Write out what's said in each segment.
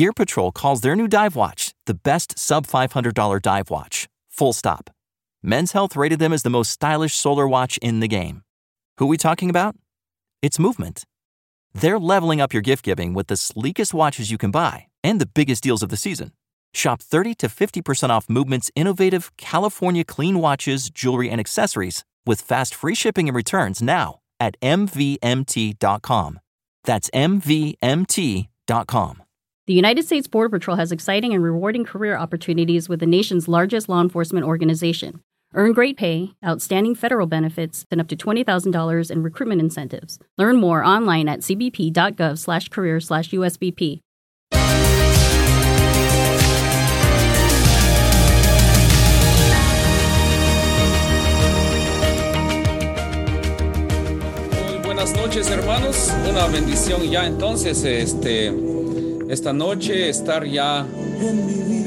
Gear Patrol calls their new dive watch the best sub $500 dive watch. Full stop. Men's Health rated them as the most stylish solar watch in the game. Who are we talking about? It's Movement. They're leveling up your gift giving with the sleekest watches you can buy and the biggest deals of the season. Shop 30 to 50% off Movement's innovative California clean watches, jewelry, and accessories with fast free shipping and returns now at MVMT.com. That's MVMT.com. The United States Border Patrol has exciting and rewarding career opportunities with the nation's largest law enforcement organization. Earn great pay, outstanding federal benefits, and up to $20,000 in recruitment incentives. Learn more online at cbp.gov/career/usbp. Muy buenas noches, hermanos. Una bendición ya entonces este esta noche estar ya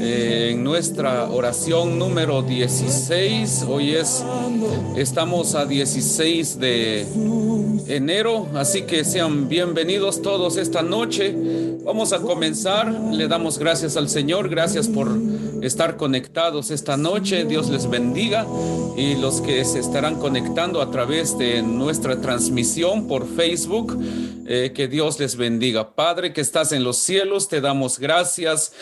eh, en nuestra oración número 16. Hoy es, estamos a 16 de enero, así que sean bienvenidos todos esta noche. Vamos a comenzar, le damos gracias al Señor, gracias por estar conectados esta noche, Dios les bendiga y los que se estarán conectando a través de nuestra transmisión por Facebook, eh, que Dios les bendiga. Padre que estás en los cielos, te damos gracias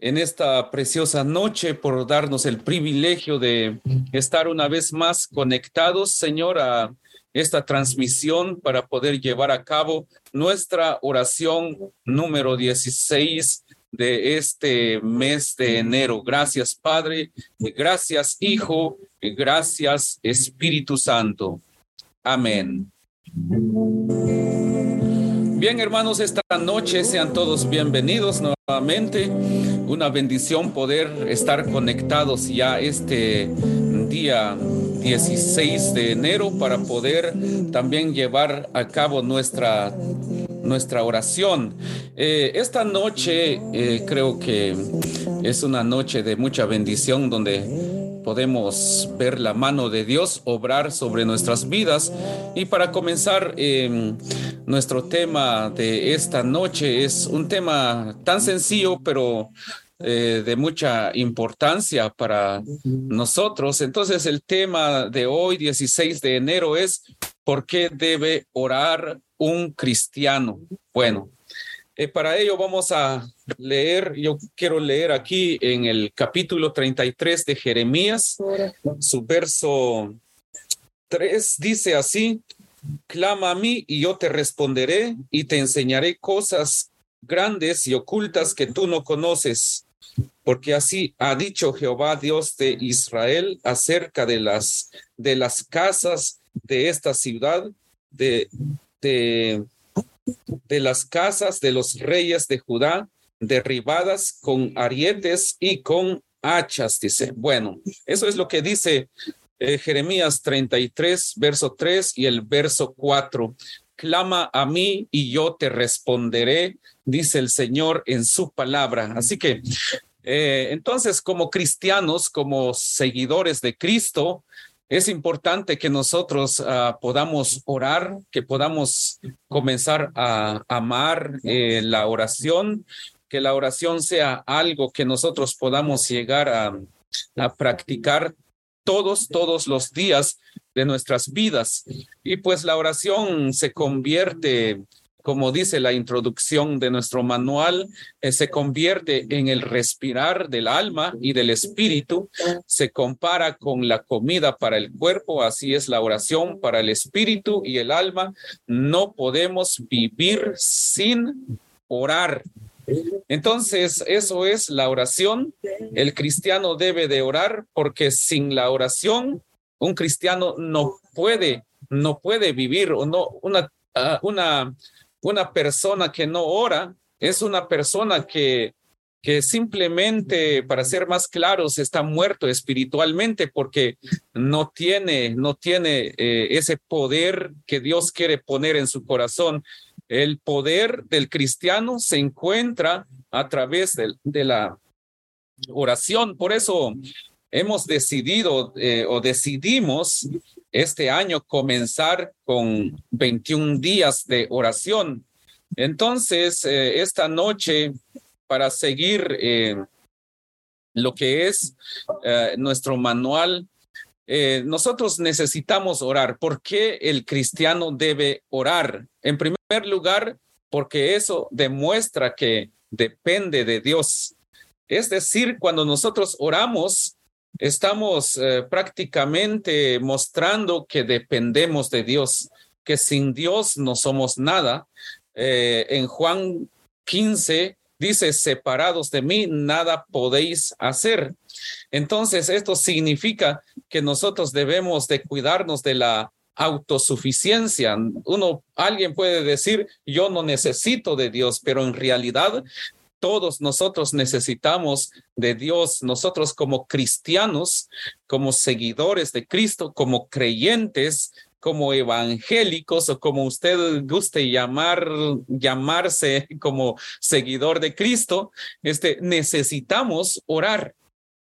en esta preciosa noche por darnos el privilegio de estar una vez más conectados, Señor, a esta transmisión para poder llevar a cabo nuestra oración número 16 de este mes de enero. Gracias, Padre, gracias, Hijo, gracias, Espíritu Santo. Amén. Bien, hermanos, esta noche sean todos bienvenidos nuevamente. Una bendición poder estar conectados ya este día 16 de enero para poder también llevar a cabo nuestra nuestra oración. Eh, esta noche eh, creo que es una noche de mucha bendición donde podemos ver la mano de Dios obrar sobre nuestras vidas. Y para comenzar, eh, nuestro tema de esta noche es un tema tan sencillo, pero eh, de mucha importancia para nosotros. Entonces, el tema de hoy, 16 de enero, es ¿por qué debe orar un cristiano? Bueno, eh, para ello vamos a leer, yo quiero leer aquí en el capítulo 33 de Jeremías, su verso 3 dice así, clama a mí y yo te responderé y te enseñaré cosas grandes y ocultas que tú no conoces. Porque así ha dicho Jehová Dios de Israel acerca de las de las casas de esta ciudad, de, de de las casas de los reyes de Judá, derribadas con arietes y con hachas, dice. Bueno, eso es lo que dice eh, Jeremías 33, verso 3 y el verso 4. Clama a mí y yo te responderé, dice el Señor en su palabra. Así que, eh, entonces, como cristianos, como seguidores de Cristo, es importante que nosotros uh, podamos orar, que podamos comenzar a amar eh, la oración, que la oración sea algo que nosotros podamos llegar a, a practicar todos, todos los días de nuestras vidas. Y pues la oración se convierte como dice la introducción de nuestro manual, eh, se convierte en el respirar del alma y del espíritu, se compara con la comida para el cuerpo, así es la oración para el espíritu y el alma. No podemos vivir sin orar. Entonces, eso es la oración. El cristiano debe de orar porque sin la oración, un cristiano no puede, no puede vivir o no, una, uh, una una persona que no ora es una persona que, que simplemente, para ser más claros, está muerto espiritualmente porque no tiene, no tiene eh, ese poder que Dios quiere poner en su corazón. El poder del cristiano se encuentra a través de, de la oración. Por eso hemos decidido eh, o decidimos este año comenzar con 21 días de oración. Entonces, eh, esta noche, para seguir eh, lo que es nuestro manual, eh, nosotros necesitamos orar. ¿Por qué el cristiano debe orar? En primer lugar, porque eso demuestra que depende de Dios. Es decir, cuando nosotros oramos, estamos eh, prácticamente mostrando que dependemos de Dios, que sin Dios no somos nada. en Juan 15, dice, separados de mí, nada podéis hacer. Entonces, esto significa que nosotros debemos de cuidarnos de la autosuficiencia. Uno, alguien puede decir, yo no necesito de Dios, pero en realidad todos nosotros necesitamos de Dios, nosotros como cristianos, como seguidores de Cristo, como creyentes, como evangélicos o como usted guste llamar, llamarse como seguidor de Cristo, este, necesitamos orar,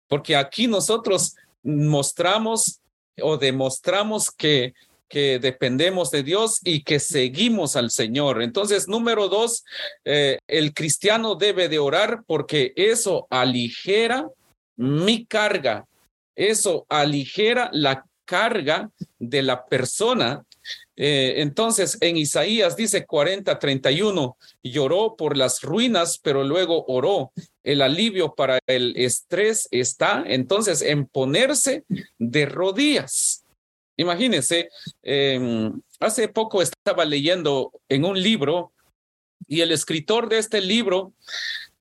porque aquí nosotros mostramos o demostramos que que dependemos de Dios y que seguimos al Señor. Entonces, número dos, eh, el cristiano debe de orar porque eso aligera mi carga, eso aligera la carga de la persona. Eh, entonces, en Isaías dice 40, 31, lloró por las ruinas, pero luego oró. El alivio para el estrés está entonces en ponerse de rodillas. Imagínense, em, hace poco estaba leyendo en un libro y el escritor de este libro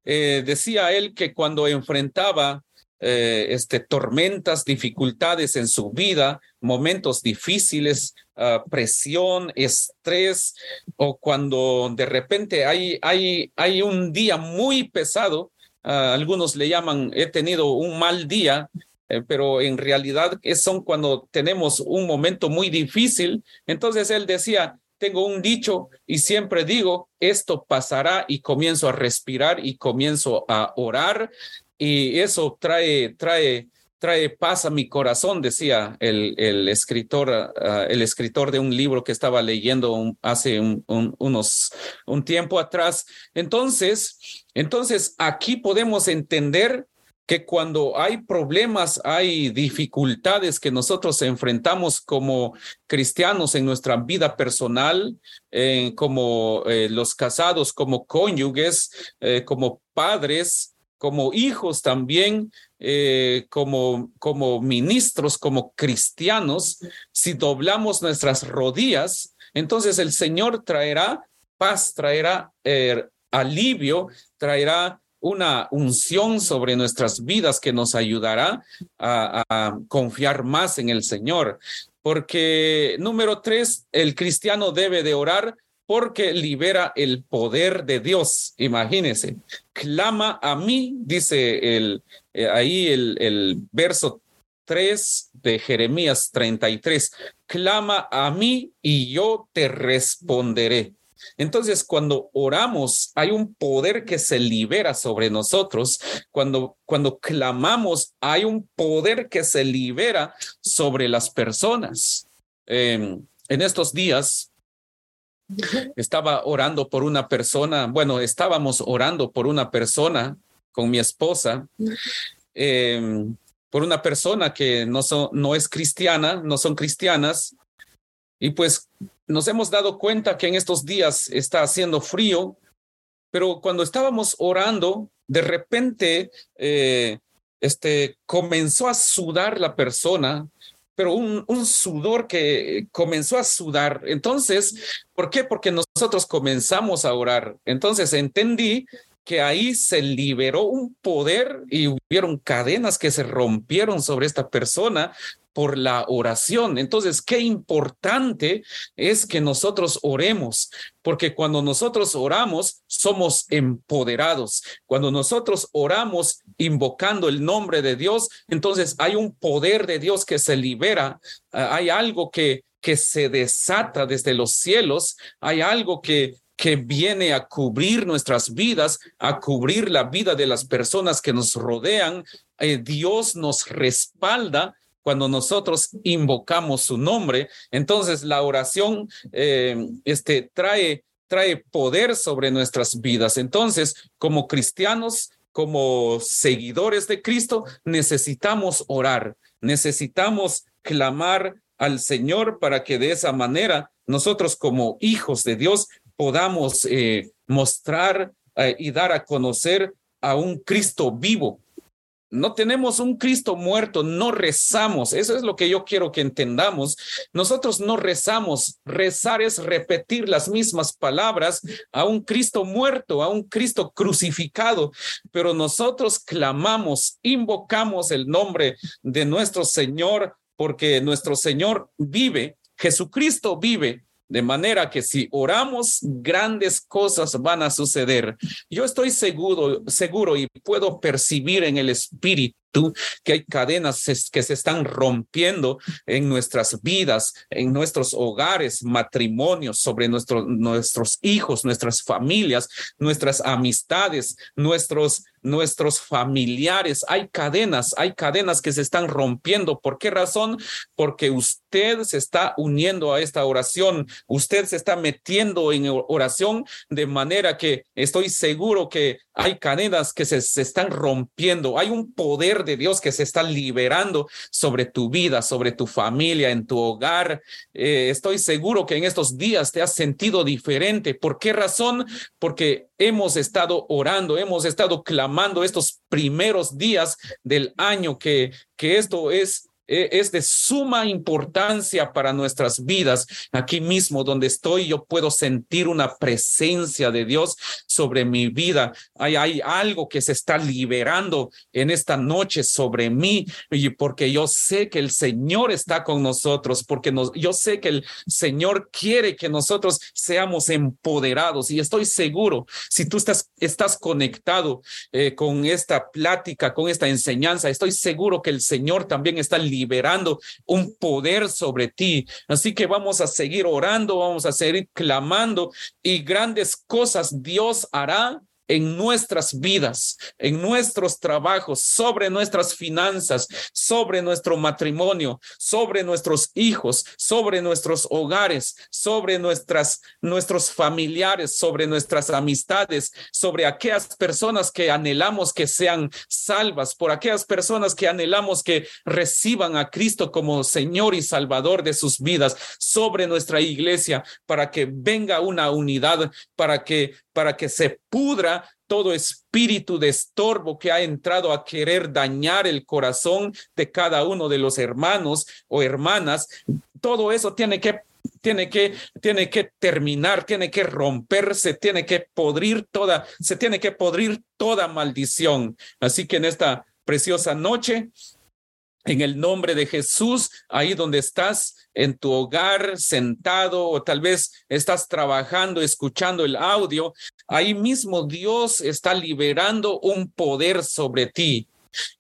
eh, decía él que cuando enfrentaba eh, este, tormentas, dificultades en su vida, momentos difíciles, ah, presión, estrés, o cuando de repente hay, hay, hay un día muy pesado, ah, algunos le llaman, he tenido un mal día, eh, pero en realidad son cuando tenemos un momento muy difícil. Entonces él decía, tengo un dicho y siempre digo, esto pasará y comienzo a respirar y comienzo a orar y eso trae, trae, trae paz a mi corazón, decía el, el escritor, ah, el escritor de un libro que estaba leyendo hace unos, un tiempo atrás. Entonces, entonces aquí podemos entender que cuando hay problemas, hay dificultades que nosotros enfrentamos como cristianos en nuestra vida personal, eh, como eh, los casados, como cónyuges, eh, como padres, como hijos también, eh, como, como ministros, como cristianos, si doblamos nuestras rodillas, entonces el Señor traerá paz, traerá eh, alivio, traerá una unción sobre nuestras vidas que nos ayudará a, confiar más en el Señor. Porque número tres, el cristiano debe de orar porque libera el poder de Dios. Imagínense, clama a mí, dice el, eh, ahí el, el verso 3 de Jeremías 33, clama a mí y yo te responderé. Entonces, cuando oramos, hay un poder que se libera sobre nosotros. Cuando, cuando clamamos, hay un poder que se libera sobre las personas. Em, en estos días, estaba orando por una persona, bueno, estábamos orando por una persona con mi esposa, em, por una persona que no, no es cristiana, no son cristianas, y pues nos hemos dado cuenta que en estos días está haciendo frío, pero cuando estábamos orando, de repente eh, este, comenzó a sudar la persona pero un, sudor que comenzó a sudar. Entonces, ¿por qué? Porque nosotros comenzamos a orar. Entonces entendí que ahí se liberó un poder y hubieron cadenas que se rompieron sobre esta persona por la oración. Entonces, qué importante es que nosotros oremos, porque cuando nosotros oramos, somos empoderados. Cuando nosotros oramos invocando el nombre de Dios, entonces hay un poder de Dios que se libera, ah, hay algo que que se desata desde los cielos, hay algo que que viene a cubrir nuestras vidas, a cubrir la vida de las personas que nos rodean. Eh, Dios nos respalda cuando nosotros invocamos su nombre. Entonces la oración eh, este, trae, trae poder sobre nuestras vidas. Entonces, como cristianos, como seguidores de Cristo, necesitamos orar, necesitamos clamar al Señor para que de esa manera nosotros como hijos de Dios podamos eh, mostrar eh, y dar a conocer a un Cristo vivo, no tenemos un Cristo muerto, no rezamos. Eso es lo que yo quiero que entendamos. Nosotros no rezamos. Rezar es repetir las mismas palabras a un Cristo muerto, a un Cristo crucificado. Pero nosotros clamamos, invocamos el nombre de nuestro Señor porque nuestro Señor vive. Jesucristo vive de manera que si oramos, grandes cosas van a suceder. Yo estoy seguro, seguro y puedo percibir en el espíritu que hay cadenas que se están rompiendo en nuestras vidas, en nuestros hogares, matrimonios, sobre nuestros hijos, nuestras familias, nuestras amistades, nuestros nuestros familiares. Hay cadenas, hay cadenas que se están rompiendo. ¿Por qué razón? Porque usted se está uniendo a esta oración, usted se está metiendo en oración de manera que estoy seguro que hay cadenas que se, se están rompiendo. Hay un poder de Dios que se está liberando sobre tu vida, sobre tu familia, en tu hogar. Eh, estoy seguro que en estos días te has sentido diferente. ¿Por qué razón? Porque hemos estado orando, hemos estado clamando estos primeros días del año que, que esto es es de suma importancia para nuestras vidas. Aquí mismo donde estoy, yo puedo sentir una presencia de Dios sobre mi vida. Hay, hay algo que se está liberando en esta noche sobre mí y porque yo sé que el Señor está con nosotros, porque nos, yo sé que el Señor quiere que nosotros seamos empoderados y estoy seguro, si tú estás, estás conectado eh, con esta plática, con esta enseñanza, estoy seguro que el Señor también está liberando un poder sobre ti. Así que vamos a seguir orando, vamos a seguir clamando y grandes cosas Dios hará en nuestras vidas, en nuestros trabajos, sobre nuestras finanzas, sobre nuestro matrimonio, sobre nuestros hijos, sobre nuestros hogares, sobre nuestras nuestros familiares, sobre nuestras amistades, sobre aquellas personas que anhelamos que sean salvas, por aquellas personas que anhelamos que reciban a Cristo como Señor y Salvador de sus vidas, sobre nuestra iglesia para que venga una unidad, para que para que se pudra todo espíritu de estorbo que ha entrado a querer dañar el corazón de cada uno de los hermanos o hermanas. Todo eso tiene que tiene que, tiene que terminar, tiene que romperse, tiene que podrir toda, se tiene que podrir toda maldición. Así que en esta preciosa noche en el nombre de Jesús, ahí donde estás, en tu hogar, sentado, o tal vez estás trabajando, escuchando el audio, ahí mismo Dios está liberando un poder sobre ti.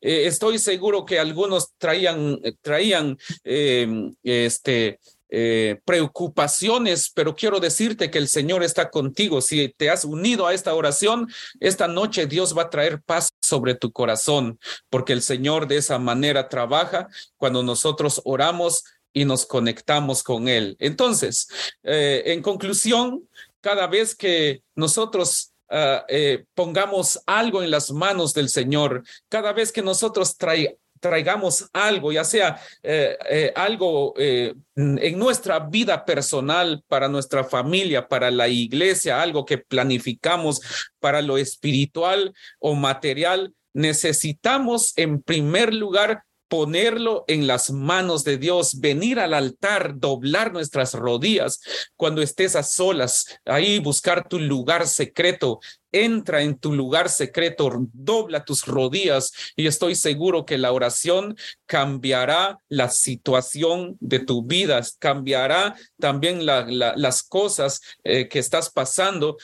Eh, estoy seguro que algunos traían, traían eh, este, eh, preocupaciones, pero quiero decirte que el Señor está contigo. Si te has unido a esta oración, esta noche Dios va a traer paz sobre tu corazón, porque el Señor de esa manera trabaja cuando nosotros oramos y nos conectamos con Él. Entonces, eh, en conclusión, cada vez que nosotros ah, eh, pongamos algo en las manos del Señor, cada vez que nosotros traigamos traigamos algo, ya sea eh, eh, algo eh, en nuestra vida personal, para nuestra familia, para la iglesia, algo que planificamos para lo espiritual o material, necesitamos en primer lugar ponerlo en las manos de Dios, venir al altar, doblar nuestras rodillas cuando estés a solas, ahí buscar tu lugar secreto, entra en tu lugar secreto, dobla tus rodillas y estoy seguro que la oración cambiará la situación de tu vida, cambiará también las cosas eh, que estás pasando,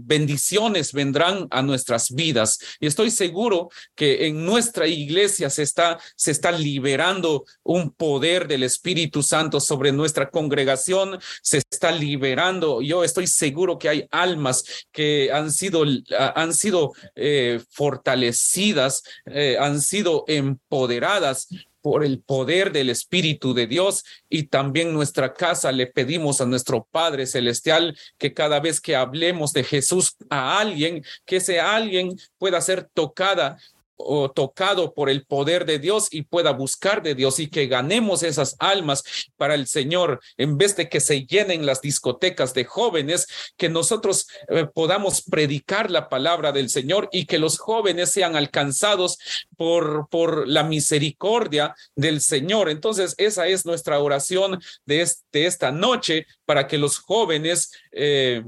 bendiciones vendrán a nuestras vidas. Y estoy seguro que en nuestra iglesia se está, se está liberando un poder del Espíritu Santo sobre nuestra congregación, se está liberando. Yo estoy seguro que hay almas que han sido han sido eh, fortalecidas, eh, han sido empoderadas por el poder del Espíritu de Dios. Y también nuestra casa le pedimos a nuestro Padre Celestial que cada vez que hablemos de Jesús a alguien, que ese alguien pueda ser tocada o tocado por el poder de Dios y pueda buscar de Dios y que ganemos esas almas para el Señor en vez de que se llenen las discotecas de jóvenes, que nosotros eh, podamos predicar la palabra del Señor y que los jóvenes sean alcanzados por, por la misericordia del Señor. Entonces, esa es nuestra oración de, este, esta noche para que los jóvenes eh,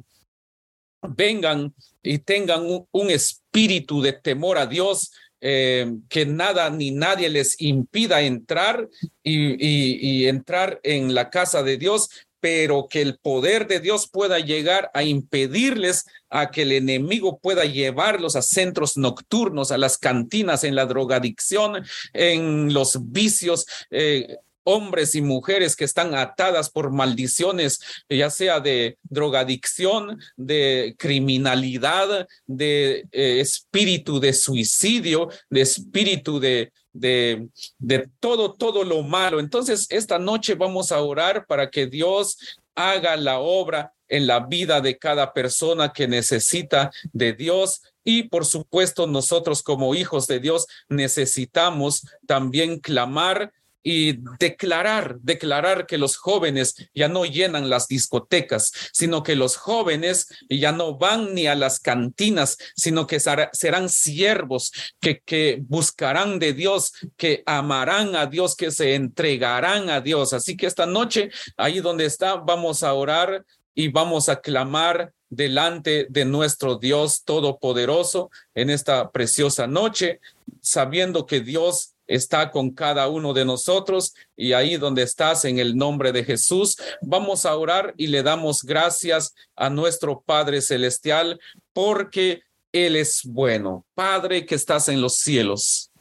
vengan y tengan un espíritu de temor a Dios, eh, que nada ni nadie les impida entrar y, entrar en la casa de Dios, pero que el poder de Dios pueda llegar a impedirles a que el enemigo pueda llevarlos a centros nocturnos, a las cantinas, en la drogadicción, en los vicios. Eh, hombres y mujeres que están atadas por maldiciones, ya sea de drogadicción, de criminalidad, de eh, espíritu de suicidio, de espíritu de, de, de todo, todo lo malo. Entonces, esta noche vamos a orar para que Dios haga la obra en la vida de cada persona que necesita de Dios. Y por supuesto, nosotros como hijos de Dios necesitamos también clamar y declarar, declarar que los jóvenes ya no llenan las discotecas, sino que los jóvenes ya no van ni a las cantinas, sino que serán siervos que, que buscarán de Dios, que amarán a Dios, que se entregarán a Dios. Así que esta noche, ahí donde está, vamos a orar y vamos a clamar delante de nuestro Dios Todopoderoso en esta preciosa noche, sabiendo que Dios está con cada uno de nosotros y ahí donde estás en el nombre de Jesús, vamos a orar y le damos gracias a nuestro Padre Celestial porque Él es bueno. Padre que estás en los cielos.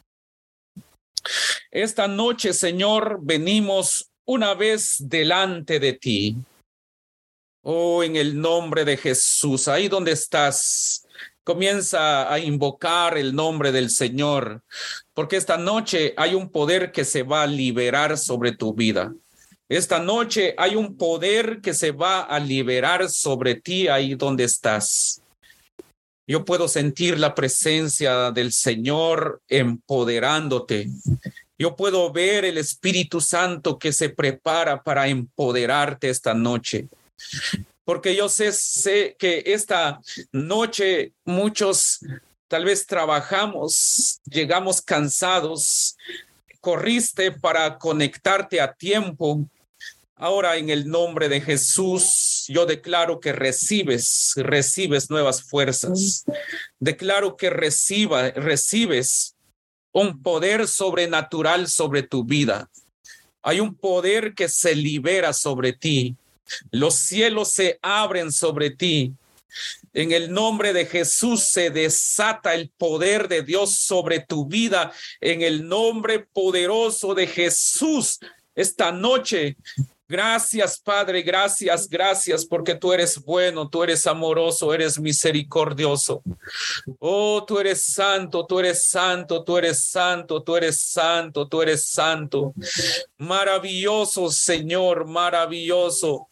Esta noche, Señor, venimos una vez delante de ti. Oh, en el nombre de Jesús, ahí donde estás, Comienza a invocar el nombre del Señor, porque esta noche hay un poder que se va a liberar sobre tu vida. Esta noche hay un poder que se va a liberar sobre ti ahí donde estás. Yo puedo sentir la presencia del Señor empoderándote. Yo puedo ver el Espíritu Santo que se prepara para empoderarte esta noche porque yo sé, sé que esta noche muchos tal vez trabajamos, llegamos cansados, corriste para conectarte a tiempo. Ahora en el nombre de Jesús, yo declaro que recibes, recibes nuevas fuerzas. Declaro que reciba, recibes un poder sobrenatural sobre tu vida. Hay un poder que se libera sobre ti. Los cielos se abren sobre ti. En el nombre de Jesús se desata el poder de Dios sobre tu vida. En el nombre poderoso de Jesús, esta noche Gracias, Padre, gracias, gracias, porque tú eres bueno, tú eres amoroso, eres misericordioso. Oh, tú eres santo, tú eres santo, tú eres santo, tú eres santo, tú eres santo. Maravilloso, Señor, maravilloso.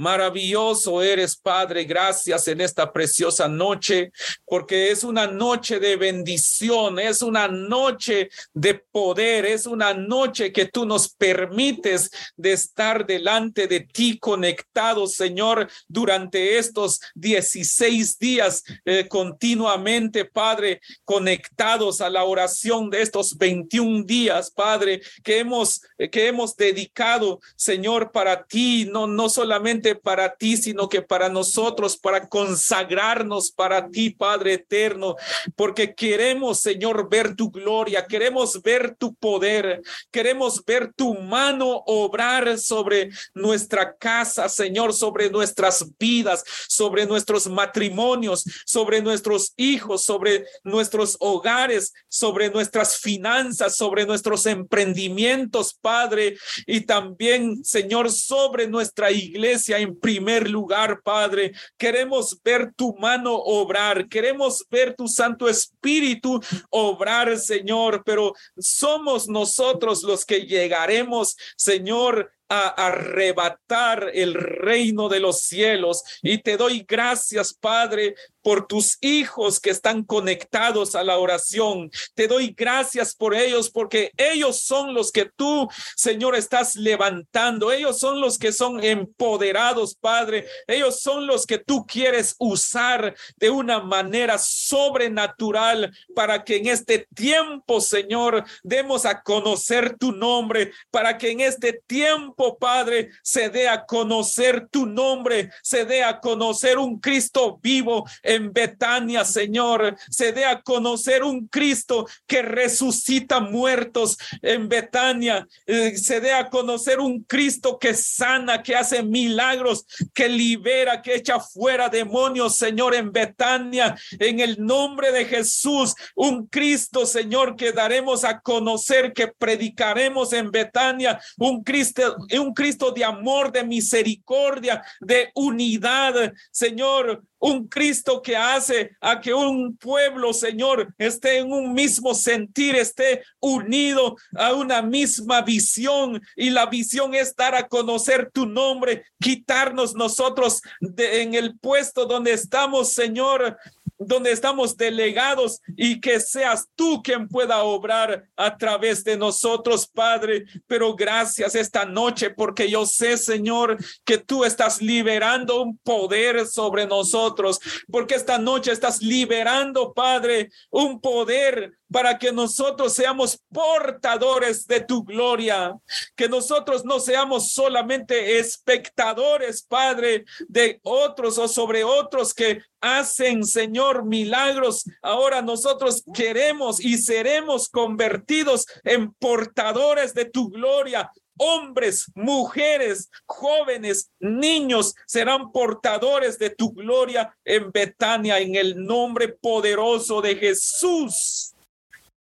Maravilloso eres, Padre. Gracias en esta preciosa noche, porque es una noche de bendición, es una noche de poder, es una noche que tú nos permites de estar delante de ti conectados, Señor, durante estos 16 días eh, continuamente, Padre, conectados a la oración de estos 21 días, Padre, que hemos, que hemos dedicado, Señor, para ti, no, no solamente para ti, sino que para nosotros, para consagrarnos para ti, Padre eterno, porque queremos, Señor, ver tu gloria, queremos ver tu poder, queremos ver tu mano obrar sobre nuestra casa, Señor, sobre nuestras vidas, sobre nuestros matrimonios, sobre nuestros hijos, sobre nuestros hogares, sobre nuestras finanzas, sobre nuestros emprendimientos, Padre, y también, Señor, sobre nuestra iglesia en primer lugar, Padre. Queremos ver tu mano obrar, queremos ver tu Santo Espíritu obrar, Señor, pero somos nosotros los que llegaremos, Señor, a arrebatar el reino de los cielos. Y te doy gracias, Padre, por tus hijos que están conectados a la oración. Te doy gracias por ellos porque ellos son los que tú, Señor, estás levantando. Ellos son los que son empoderados, Padre. Ellos son los que tú quieres usar de una manera sobrenatural para que en este tiempo, Señor, demos a conocer tu nombre, para que en este tiempo, Padre, se dé a conocer tu nombre, se dé a conocer un Cristo vivo en Betania, Señor, se dé a conocer un Cristo que resucita muertos en Betania, eh, se dé a conocer un Cristo que sana, que hace milagros, que libera, que echa fuera demonios, Señor, en Betania, en el nombre de Jesús, un Cristo, Señor, que daremos a conocer, que predicaremos en Betania, un Cristo, un Cristo de amor, de misericordia, de unidad, Señor, un Cristo que hace a que un pueblo, Señor, esté en un mismo sentir, esté unido a una misma visión. Y la visión es dar a conocer tu nombre, quitarnos nosotros de, en el puesto donde estamos, Señor, donde estamos delegados y que seas tú quien pueda obrar a través de nosotros, Padre. Pero gracias esta noche porque yo sé, Señor, que tú estás liberando un poder sobre nosotros, porque esta noche estás liberando, Padre, un poder para que nosotros seamos portadores de tu gloria, que nosotros no seamos solamente espectadores, Padre, de otros o sobre otros que hacen, Señor, milagros. Ahora nosotros queremos y seremos convertidos en portadores de tu gloria. Hombres, mujeres, jóvenes, niños serán portadores de tu gloria en Betania, en el nombre poderoso de Jesús.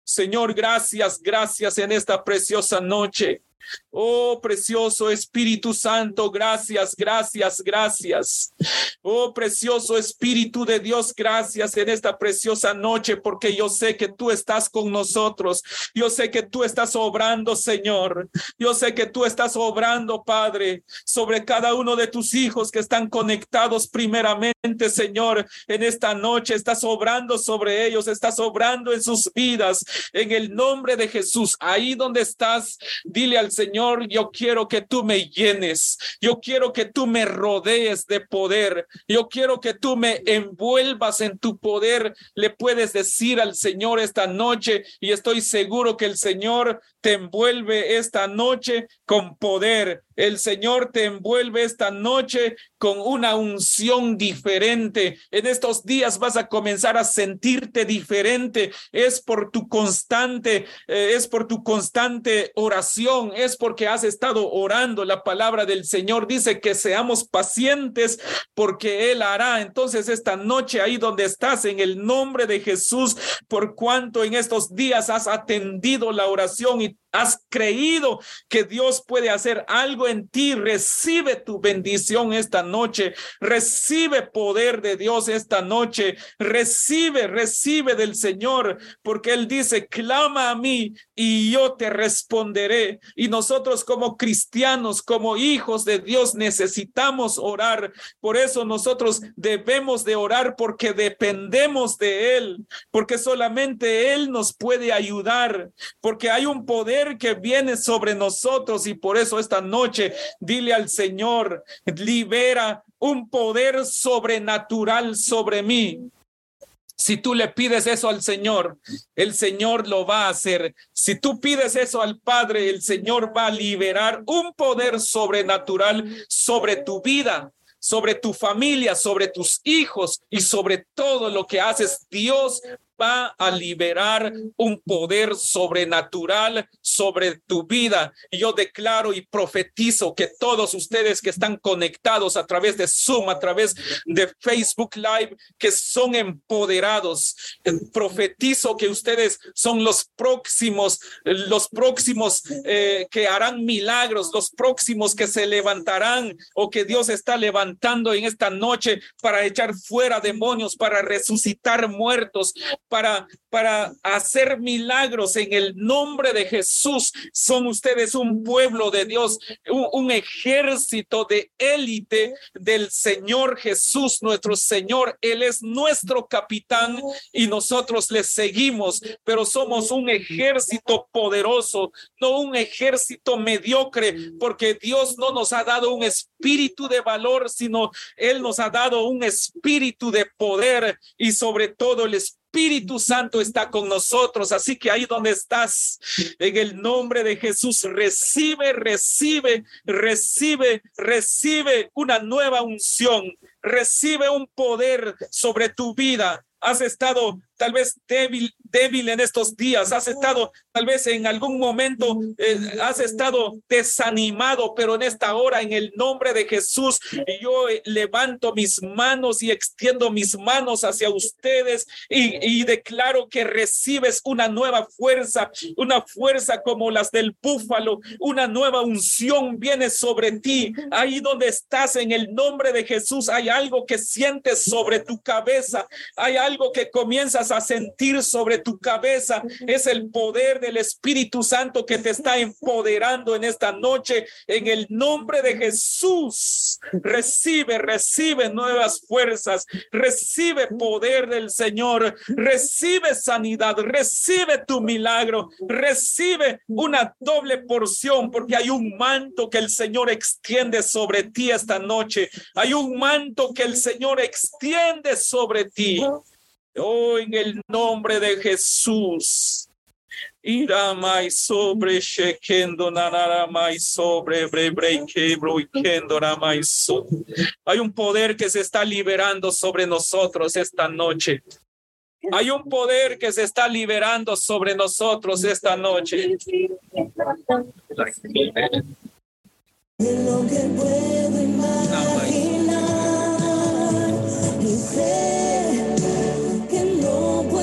Señor, gracias, gracias en esta preciosa noche. Oh, precioso Espíritu Santo, gracias, gracias, gracias. Oh, precioso Espíritu de Dios, gracias en esta preciosa noche, porque yo sé que tú estás con nosotros. Yo sé que tú estás obrando, Señor. Yo sé que tú estás obrando, Padre, sobre cada uno de tus hijos que están conectados primeramente, Señor, en esta noche. Estás obrando sobre ellos, estás obrando en sus vidas. En el nombre de Jesús, ahí donde estás, dile al Señor, yo quiero que tú me llenes, yo quiero que tú me rodees de poder, yo quiero que tú me envuelvas en tu poder. Le puedes decir al Señor esta noche y estoy seguro que el Señor te envuelve esta noche con poder. El Señor te envuelve esta noche con una unción diferente. En estos días vas a comenzar a sentirte diferente. Es por tu constante, eh, es por tu constante oración, es porque has estado orando. La palabra del Señor dice que seamos pacientes porque Él hará. Entonces esta noche ahí donde estás, en el nombre de Jesús, por cuanto en estos días has atendido la oración y has creído que Dios puede hacer algo en ti, recibe tu bendición esta noche, recibe poder de Dios esta noche, recibe, recibe del Señor, porque Él dice, clama a mí y yo te responderé. Y nosotros como cristianos, como hijos de Dios, necesitamos orar. Por eso nosotros debemos de orar porque dependemos de Él, porque solamente Él nos puede ayudar, porque hay un poder que viene sobre nosotros y por eso esta noche dile al Señor, libera un poder sobrenatural sobre mí. Si tú le pides eso al Señor, el Señor lo va a hacer. Si tú pides eso al Padre, el Señor va a liberar un poder sobrenatural sobre tu vida, sobre tu familia, sobre tus hijos y sobre todo lo que haces. Dios va a liberar un poder sobrenatural sobre tu vida. Yo declaro y profetizo que todos ustedes que están conectados a través de Zoom, a través de Facebook Live, que son empoderados, eh, profetizo que ustedes son los próximos, los próximos eh, que harán milagros, los próximos que se levantarán o que Dios está levantando en esta noche para echar fuera demonios, para resucitar muertos, para, para hacer milagros en el nombre de Jesús. Son ustedes un pueblo de Dios, un, un ejército de élite del Señor Jesús, nuestro Señor. Él es nuestro capitán y nosotros le seguimos, pero somos un ejército poderoso, no un ejército mediocre, porque Dios no nos ha dado un espíritu de valor, sino Él nos ha dado un espíritu de poder y sobre todo el Espíritu Santo está con nosotros. Así que ahí donde estás, en el nombre de Jesús, recibe, recibe, recibe, recibe una nueva unción, recibe un poder sobre tu vida. Has estado tal vez débil, débil en estos días, has estado tal vez en algún momento, eh, has estado desanimado, pero en esta hora, en el nombre de Jesús, yo eh, levanto mis manos y extiendo mis manos hacia ustedes y, y declaro que recibes una nueva fuerza, una fuerza como las del búfalo, una nueva unción viene sobre ti. Ahí donde estás, en el nombre de Jesús, hay algo que sientes sobre tu cabeza, hay algo que comienzas a sentir sobre tu cabeza. Es el poder del Espíritu Santo que te está empoderando en esta noche. En el nombre de Jesús, recibe, recibe nuevas fuerzas, recibe poder del Señor, recibe sanidad, recibe tu milagro, recibe una doble porción porque hay un manto que el Señor extiende sobre ti esta noche. Hay un manto que el Señor extiende sobre ti. Oh, en el nombre de Jesús. Irá mais sobre chequendo nanara mais sobre brebrequebro y mais sobre. Hay un poder que se está liberando sobre nosotros esta noche. Hay un poder que se está liberando sobre nosotros esta noche. Y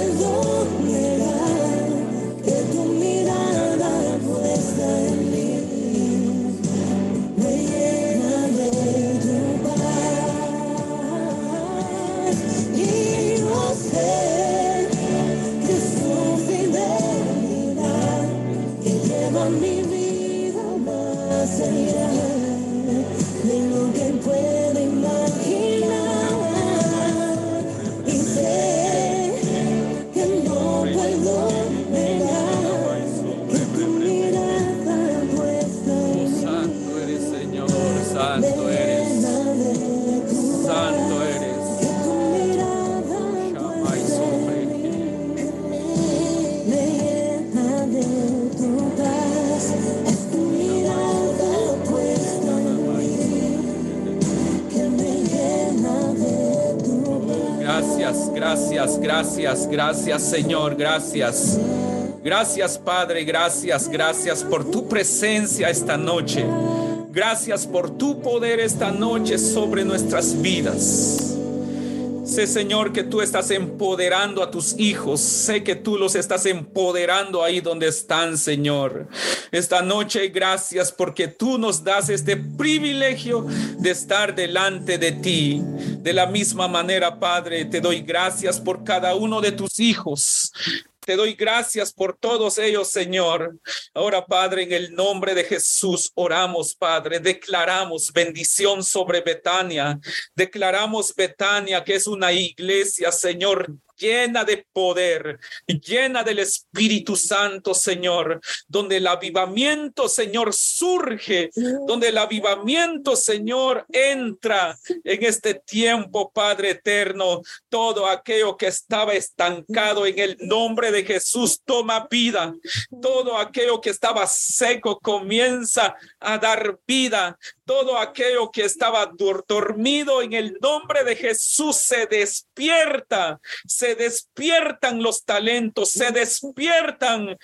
no gracias, gracias, Señor, gracias. Gracias, Padre, gracias, gracias por tu presencia esta noche. Gracias por tu poder esta noche sobre nuestras vidas. Sé, Señor, que tú estás empoderando a tus hijos. Sé que tú los estás empoderando ahí donde están, Señor. Esta noche, gracias porque tú nos das este privilegio de estar delante de ti. De la misma manera, Padre, te doy gracias por cada uno de tus hijos. Te doy gracias por todos ellos, Señor. Ahora, Padre, en el nombre de Jesús, oramos, Padre. Declaramos bendición sobre Betania. Declaramos Betania, que es una iglesia, Señor, llena de poder, llena del Espíritu Santo, Señor, donde el avivamiento, Señor, surge, donde el avivamiento, Señor, entra en este tiempo, Padre eterno. Todo aquello que estaba estancado en el nombre de Jesús toma vida. Todo aquello que estaba seco comienza a dar vida. Todo aquello que estaba dormido en el nombre de Jesús se despierta, se despiertan los talentos, se despiertan,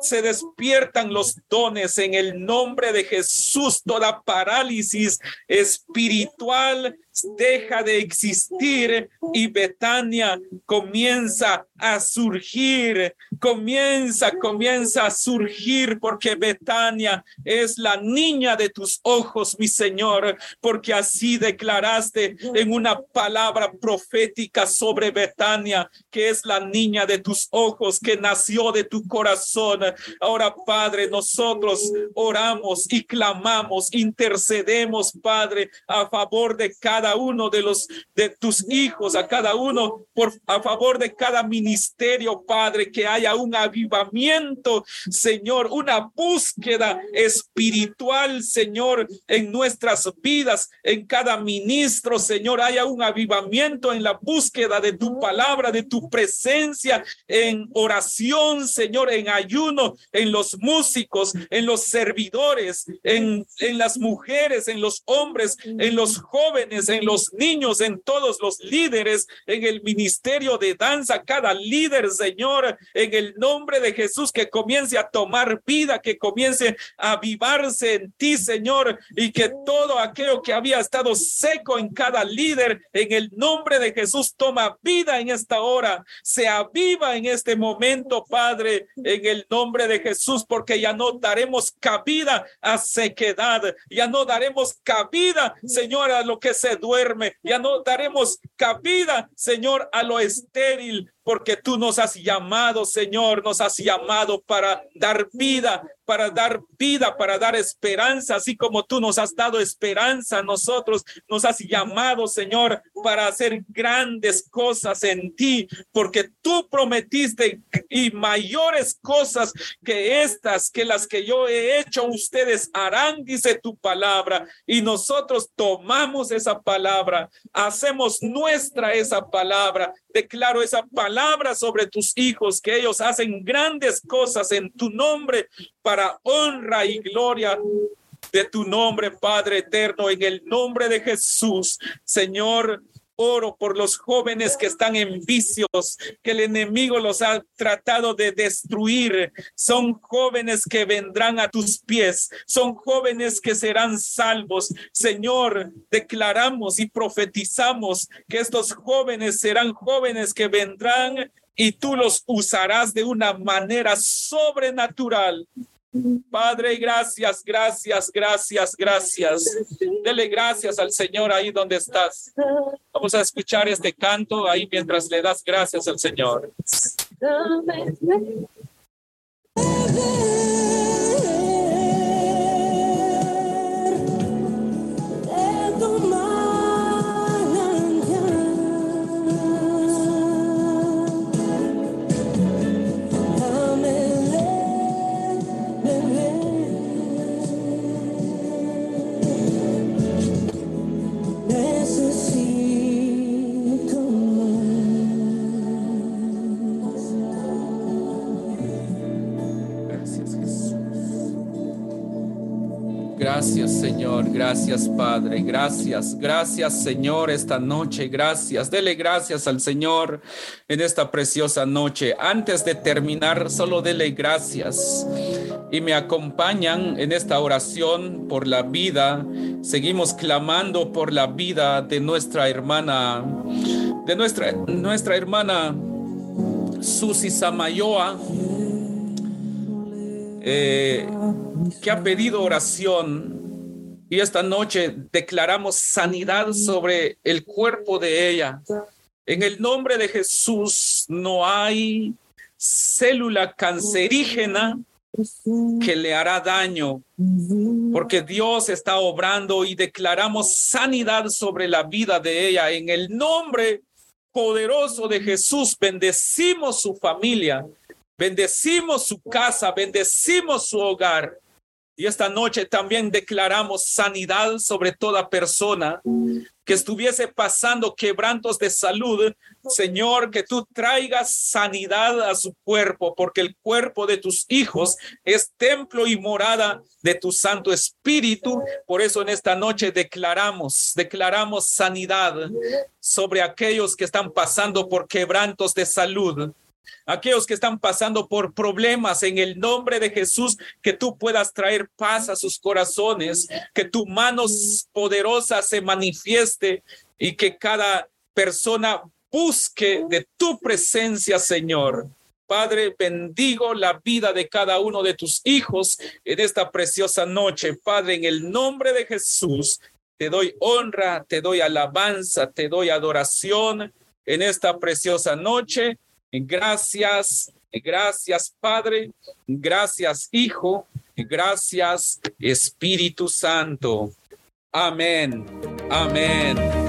se despiertan los dones en el nombre de Jesús. Toda parálisis espiritual deja de existir y Betania comienza a surgir, comienza, comienza a surgir porque Betania es la niña de tus ojos, mi Señor, porque así declaraste en una palabra profética sobre Betania, que es la niña de tus ojos, que nació de tu corazón. Ahora, Padre, nosotros oramos y clamamos, intercedemos, Padre, a favor de cada uno de los de tus hijos, a cada uno por a favor de cada ministerio, Padre, que haya un avivamiento, Señor, una búsqueda espiritual, Señor, en nuestras vidas, en cada ministro, Señor, haya un avivamiento en la búsqueda de tu palabra, de tu presencia, en oración, Señor, en ayuno, en los músicos, en los servidores, en, en las mujeres, en los hombres, en los jóvenes, en los niños, en todos los líderes, en el ministerio de danza, cada líder, Señor, en el nombre de Jesús, que comience a tomar vida, que comience a avivarse en ti, Señor, y que todo aquello que había estado seco en cada líder, en el nombre de Jesús, toma vida en esta hora, se aviva en este momento, Padre, en el nombre de Jesús, porque ya no daremos cabida a sequedad, ya no daremos cabida, Señor, a lo que se duerme, ya no daremos cabida, Señor, a lo estéril, porque tú nos has llamado, Señor, nos has llamado para dar vida, para dar vida, para dar esperanza, así como tú nos has dado esperanza, nosotros nos has llamado, Señor, para hacer grandes cosas en ti, porque tú prometiste y mayores cosas que estas, que las que yo he hecho, ustedes harán, dice tu palabra, y nosotros tomamos esa palabra, hacemos nuestra esa palabra, declaro esa palabra sobre tus hijos, que ellos hacen grandes cosas en tu nombre para honra y gloria de tu nombre, Padre eterno, en el nombre de Jesús, Señor. Oro por los jóvenes que están en vicios, que el enemigo los ha tratado de destruir. Son jóvenes que vendrán a tus pies, son jóvenes que serán salvos. Señor, declaramos y profetizamos que estos jóvenes serán jóvenes que vendrán y tú los usarás de una manera sobrenatural Padre, gracias, gracias, gracias, gracias. Dele gracias al Señor ahí donde estás. Vamos a escuchar este canto ahí mientras le das gracias al Señor. Gracias Señor, gracias Padre, gracias, gracias Señor esta noche, gracias. Dele gracias al Señor en esta preciosa noche. Antes de terminar, solo dele gracias. Y me acompañan en esta oración por la vida. Seguimos clamando por la vida de nuestra hermana, de nuestra, nuestra hermana Susi Samayoa. Eh, que ha pedido oración y esta noche declaramos sanidad sobre el cuerpo de ella. En el nombre de Jesús no hay célula cancerígena que le hará daño, porque Dios está obrando y declaramos sanidad sobre la vida de ella. En el nombre poderoso de Jesús, bendecimos su familia, Bendecimos su casa, bendecimos su hogar. Y esta noche también declaramos sanidad sobre toda persona que estuviese pasando quebrantos de salud. Señor, que tú traigas sanidad a su cuerpo, porque el cuerpo de tus hijos es templo y morada de tu Santo Espíritu. Por eso en esta noche declaramos, declaramos sanidad sobre aquellos que están pasando por quebrantos de salud aquellos que están pasando por problemas en el nombre de Jesús, que tú puedas traer paz a sus corazones, que tu mano poderosa se manifieste y que cada persona busque de tu presencia, Señor. Padre, bendigo la vida de cada uno de tus hijos en esta preciosa noche. Padre, en el nombre de Jesús, te doy honra, te doy alabanza, te doy adoración en esta preciosa noche Gracias, gracias Padre, gracias Hijo, gracias Espíritu Santo. Amén, amén.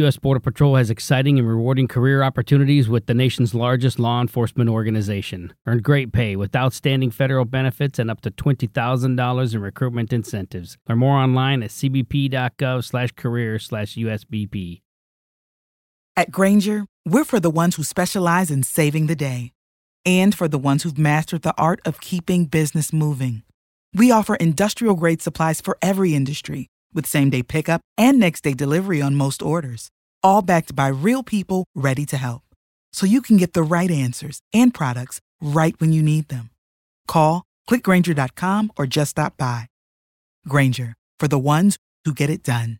U.S. Border Patrol has exciting and rewarding career opportunities with the nation's largest law enforcement organization. Earn great pay with outstanding federal benefits and up to $20,000 in recruitment incentives. Learn more online at cbp.gov slash career slash USBP. At Granger, we're for the ones who specialize in saving the day and for the ones who've mastered the art of keeping business moving. We offer industrial-grade supplies for every industry with same day pickup and next day delivery on most orders, all backed by real people ready to help. So you can get the right answers and products right when you need them. Call, clickgranger.com, or just stop by. Granger, for the ones who get it done.